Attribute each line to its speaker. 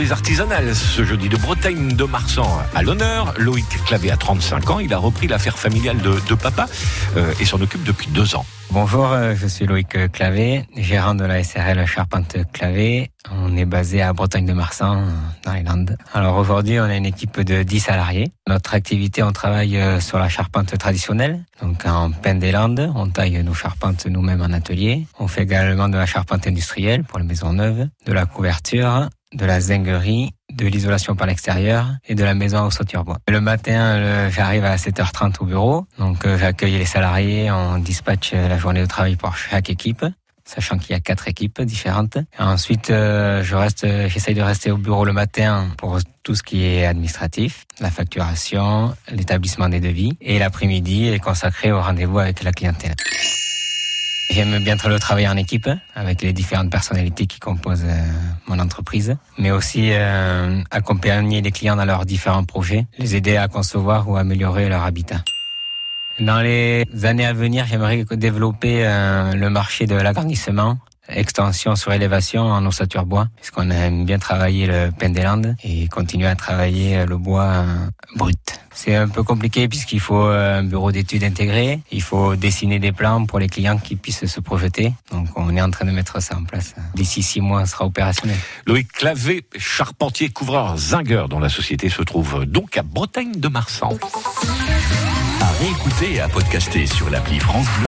Speaker 1: entreprise ce jeudi de Bretagne de Marsan à l'honneur. Loïc Clavé a 35 ans. Il a repris l'affaire familiale de, de papa euh, et s'en occupe depuis deux ans.
Speaker 2: Bonjour, euh, je suis Loïc Clavé, gérant de la SRL Charpente Clavé. On est basé à Bretagne de Marsan, dans les Landes. Alors aujourd'hui, on a une équipe de 10 salariés. Notre activité, on travaille euh, sur la charpente traditionnelle, donc en pain des Landes. On taille nos charpentes nous-mêmes en atelier. On fait également de la charpente industrielle pour les maisons neuves, de la couverture, de la zinguerie, de l'isolation par l'extérieur et de la maison au sauture bois. Le matin, j'arrive à 7h30 au bureau, donc euh, j'accueille les salariés, on dispatche la journée de travail pour chaque équipe sachant qu'il y a quatre équipes différentes. ensuite, euh, je reste, j'essaye de rester au bureau le matin pour tout ce qui est administratif, la facturation, l'établissement des devis, et l'après-midi est consacré au rendez-vous avec la clientèle. J'aime bien le travail en équipe avec les différentes personnalités qui composent euh, mon entreprise, mais aussi euh, accompagner les clients dans leurs différents projets, les aider à concevoir ou améliorer leur habitat. Dans les années à venir, j'aimerais développer euh, le marché de l'agrandissement, extension sur élévation en ossature bois, puisqu'on aime bien travailler le Landes et continuer à travailler le bois brut. C'est un peu compliqué puisqu'il faut un bureau d'études intégré, il faut dessiner des plans pour les clients qui puissent se projeter. Donc on est en train de mettre ça en place. D'ici six mois, ce sera opérationnel.
Speaker 1: Loïc Clavé, charpentier couvreur Zinger, dont la société se trouve donc à Bretagne de Marsan.
Speaker 3: À réécouter et à podcaster sur l'appli France Bleu.